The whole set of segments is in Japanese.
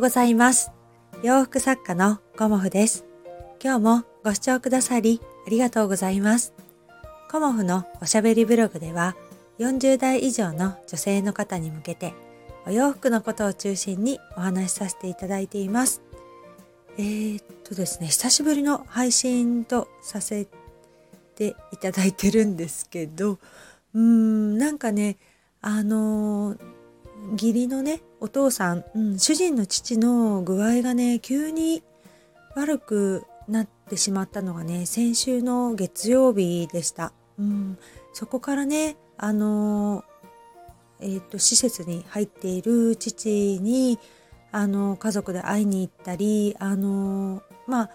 ございます。洋服作家のコモフです。今日もご視聴くださりありがとうございます。コモフのおしゃべりブログでは40代以上の女性の方に向けてお洋服のことを中心にお話しさせていただいています。えー、っとですね、久しぶりの配信とさせていただいてるんですけど、うーん、なんかね、あの義理のねお父さん、うん、主人の父の具合がね急に悪くなってしまったのがね先週の月曜日でした、うん、そこからねあのえー、と施設に入っている父にあの家族で会いに行ったりあのまあ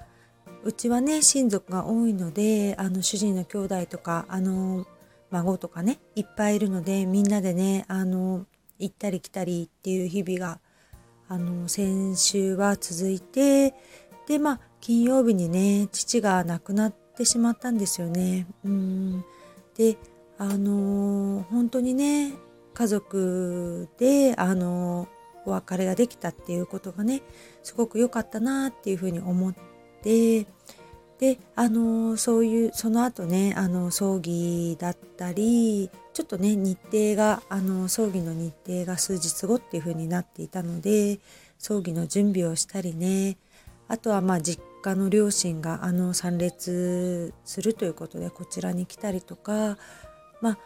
うちはね親族が多いのであの主人の兄弟とかあの孫とかねいっぱいいるのでみんなでねあの行ったり来たりっていう日々があの先週は続いてでまあ金曜日にね父が亡くなってしまったんですよね。うんであの本当にね家族であのお別れができたっていうことがねすごく良かったなっていうふうに思ってであのそういうその後ねあの葬儀だったりちょっとね日程があの葬儀の日程が数日後っていう風になっていたので葬儀の準備をしたりねあとはまあ実家の両親があの参列するということでこちらに来たりとかまあ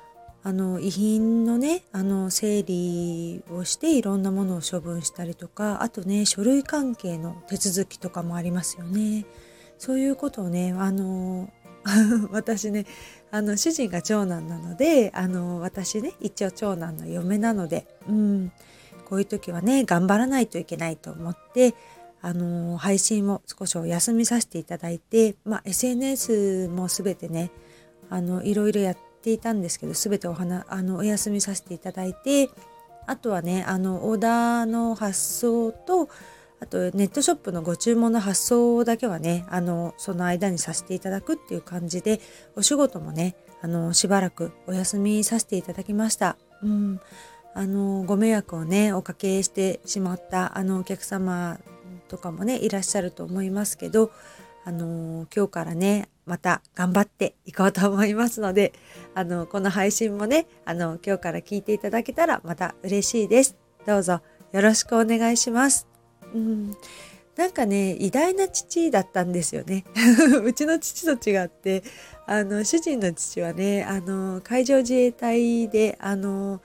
あの遺品のねあの整理をしていろんなものを処分したりとかあとね書類関係の手続きとかもありますよね。そういうことをねあの 私ねあの主人が長男なのであの私ね一応長男の嫁なので、うん、こういう時はね頑張らないといけないと思ってあの配信を少しお休みさせていただいて、まあ、SNS も全てねあのいろいろやっていたんですけど全てお花あのお休みさせていただいてあとはねあのオーダーの発送とあとネットショップのご注文の発送だけはねあのその間にさせていただくっていう感じでお仕事もねあのしばらくお休みさせていただきました。うん。あのご迷惑をねおかけしてしまったあのお客様とかもねいらっしゃると思いますけどあの今日からねまた頑張っていこうと思いますのであのこの配信もねあの今日から聞いていただけたらまた嬉しいです。どうぞよろしくお願いします。うん。なんかね偉大な父だったんですよね。うちの父と違ってあの主人の父はねあの海上自衛隊であの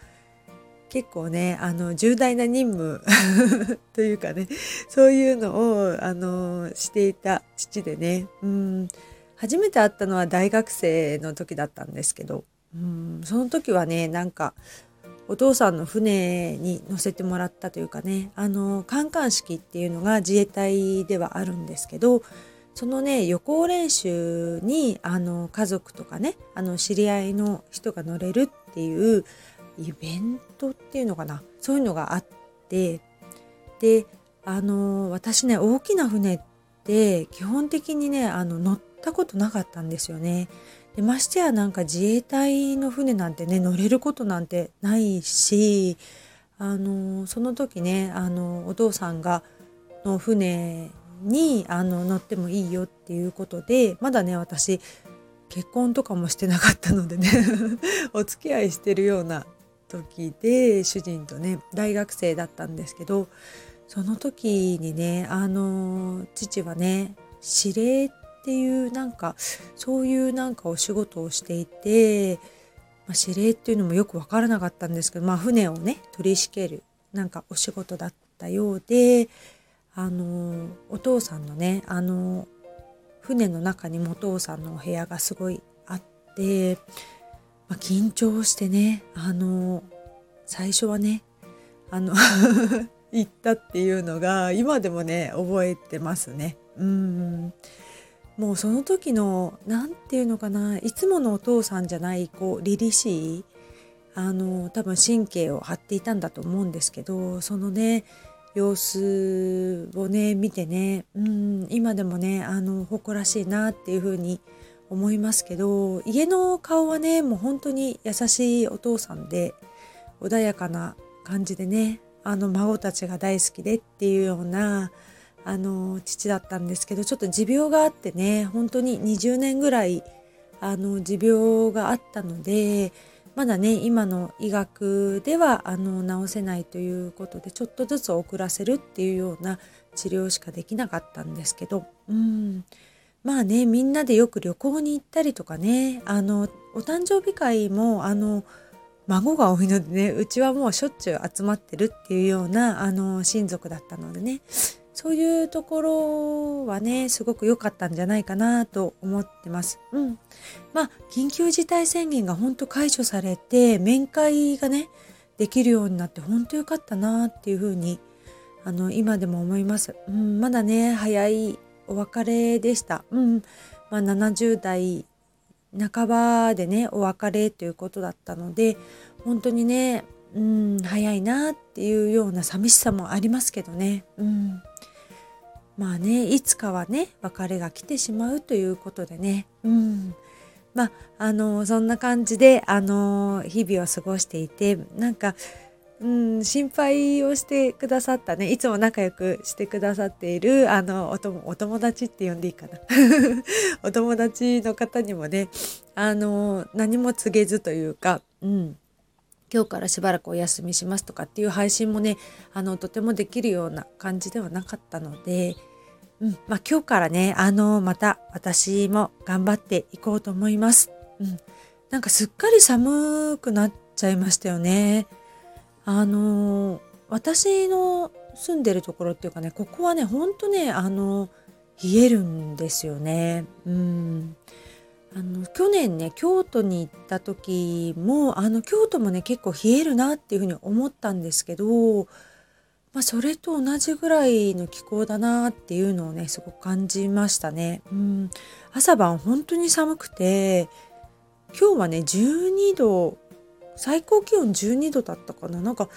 結構ねあの重大な任務 というかねそういうのをあのしていた父でねうん。初めて会ったのは大学生の時だったんですけどうん。その時はねなんかお父さんの船に乗せてもらったというかね。あの観艦式っていうのが自衛隊ではあるんですけどそのね予行練習にあの家族とかねあの知り合いの人が乗れるっていうイベントっていうのかな。そういうのがあって。であの私ね大きな船って基本的にねあの乗ったことなかったんですよね。でましてやなんか自衛隊の船なんてね乗れることなんてないしあのその時ねあのお父さんがの船にあの乗ってもいいよっていうことでまだね私結婚とかもしてなかったのでね お付き合いしてるような時で主人とね大学生だったんですけどその時にねあの父はね指令っていうなんかそういうなんかお仕事をしていて、まあ、指令っていうのもよく分からなかったんですけど、まあ、船をね取り仕切るなんかお仕事だったようであのお父さんのねあの船の中にもお父さんのお部屋がすごいあって、まあ、緊張してねあの最初はねあの 行ったっていうのが今でもね覚えてますね。うんもうその時の何て言うのかないつものお父さんじゃないこう凛々しいあの多分神経を張っていたんだと思うんですけどそのね様子をね見てねうん今でもねあの誇らしいなっていうふうに思いますけど家の顔はねもう本当に優しいお父さんで穏やかな感じでねあの孫たちが大好きでっていうようなあの父だったんですけどちょっと持病があってね本当に20年ぐらいあの持病があったのでまだね今の医学ではあの治せないということでちょっとずつ遅らせるっていうような治療しかできなかったんですけどうん。まあねみんなでよく旅行に行ったりとかねあのお誕生日会もあの孫が多いのでねうちはもうしょっちゅう集まってるっていうようなあの親族だったのでね。そういうところはねすごく良かったんじゃないかなと思ってます。うん、まあ緊急事態宣言が本当解除されて面会がねできるようになって本当良かったなっていうふうにあの今でも思います。うん、まだね早いお別れでした。うんまあ、70代半ばでねお別れということだったので本当にねうん早いなっていうような寂しさもありますけどね。うんまあねいつかはね別れが来てしまうということでね。うん。まああのそんな感じであの日々を過ごしていてなんかうん、心配をしてくださったね。いつも仲良くしてくださっているあのお友お友達って呼んでいいかな。お友達の方にもねあの何も告げずというか、うん、今日からしばらくお休みしますとかっていう配信もねあのとてもできるような感じではなかったので、うんまあ、今日からねあのまた私も頑張っていこうと思います。うん、なんかすっかり寒くなっちゃいましたよね。あの私の住んでるところっていうかねここはねほんとねあの冷えるんですよね。うんあの去年ね京都に行った時もあの京都もね結構冷えるなっていうふうに思ったんですけど、まあ、それと同じぐらいの気候だなっていうのをねすごく感じましたね。うん。朝晩本当に寒くて今日はね12度最高気温12度だったかな。なんか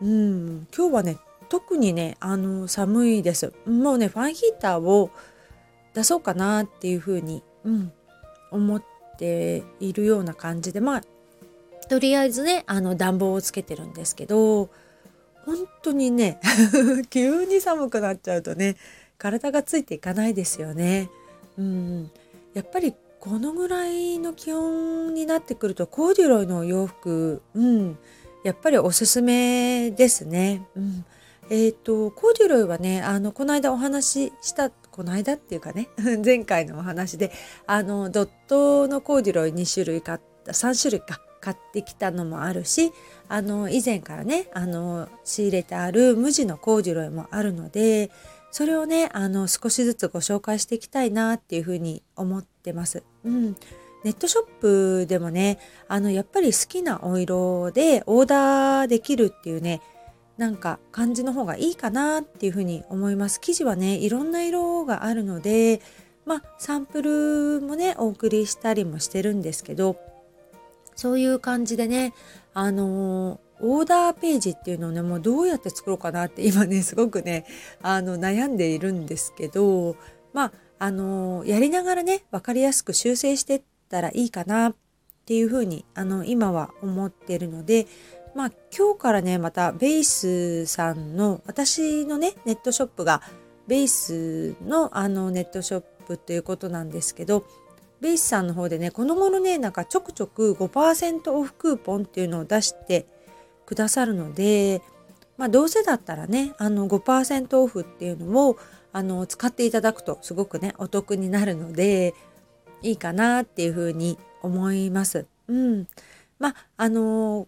うん。今日はね特にねあの寒いです。もうねファンヒーターを出そうかなっていうふうに、うん、思っているような感じでまあとりあえずねあの暖房をつけてるんですけど本当にね 急に寒くなっちゃうとね体がついていかないですよね。うん、やっぱりこのぐらいの気温になってくるとコーデュロイの洋服、うん、やっぱりおすすめですね。うん、えっ、ー、とコーデュロイはねあのこの間お話ししたこの間っていうかね 前回のお話であのドットのコーデュロイ2種類買った3種類か買ってきたのもあるしあの以前からねあの仕入れてある無地のコーデュロイもあるのでそれをねあの少しずつご紹介していきたいなっていうふうに思ってます。うん、ネットショップでもねあのやっぱり好きなお色でオーダーできるっていうねなんか感じの方がいいかなっていうふうに思います。生地はねいろんな色があるのでまあサンプルもねお送りしたりもしてるんですけどそういう感じでねあのーオーダーページっていうのをねもうどうやって作ろうかなって今ね すごくねあの悩んでいるんですけどまああのやりながらね分かりやすく修正してったらいいかなっていうふうにあの今は思ってるのでまあ今日からねまたベースさんの私のねネットショップがベースのあのネットショップということなんですけどベースさんの方でねこの頃ねなんかちょくちょく5%オフクーポンっていうのを出してくださるので、まあ、どうせだったらねあの5%オフっていうのをあの使っていただくとすごくねお得になるのでいいかなっていうふうに思います。うん、まああの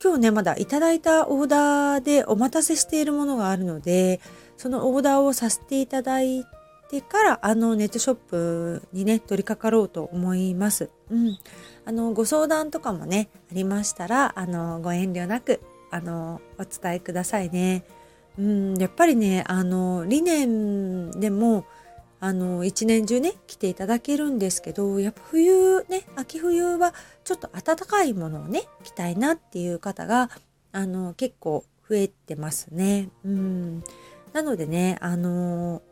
今日ねまだいただいたオーダーでお待たせしているものがあるのでそのオーダーをさせていただいてからあのネットショップにね取り掛かろうと思います。うん、あのご相談とかもねありましたらあのご遠慮なくあのお伝えくださいね。うん、やっぱりねあの理念でもあの一年中ね来ていただけるんですけどやっぱ冬ね秋冬はちょっと暖かいものをね着たいなっていう方があの結構増えてますね。うんなのでねあの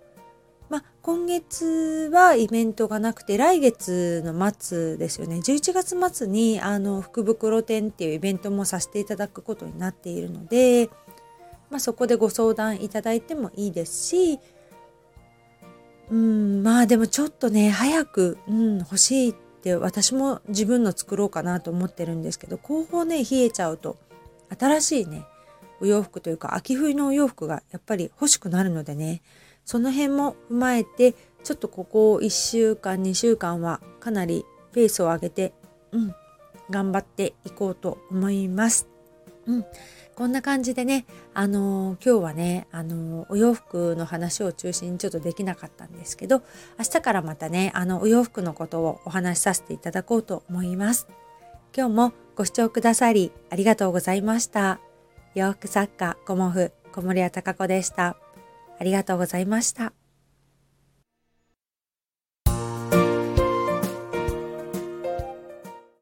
まあ、今月はイベントがなくて来月の末ですよね11月末にあの福袋展っていうイベントもさせていただくことになっているのでまあ、そこでご相談いただいてもいいですしうんまあでもちょっとね早く、うん、欲しいって私も自分の作ろうかなと思ってるんですけど後方ね冷えちゃうと新しいねお洋服というか秋冬のお洋服がやっぱり欲しくなるのでねその辺も踏まえてちょっとここ1週間2週間はかなりペースを上げて、うん、頑張っていこうと思います。うん、こんな感じでね、あのー、今日はね、あのー、お洋服の話を中心にちょっとできなかったんですけど、明日からまたね、あの、お洋服のことをお話しさせていただこうと思います。今日もご視聴くださりありがとうございました。洋服作家、コモフ、小森屋隆子でした。ありがとうございました。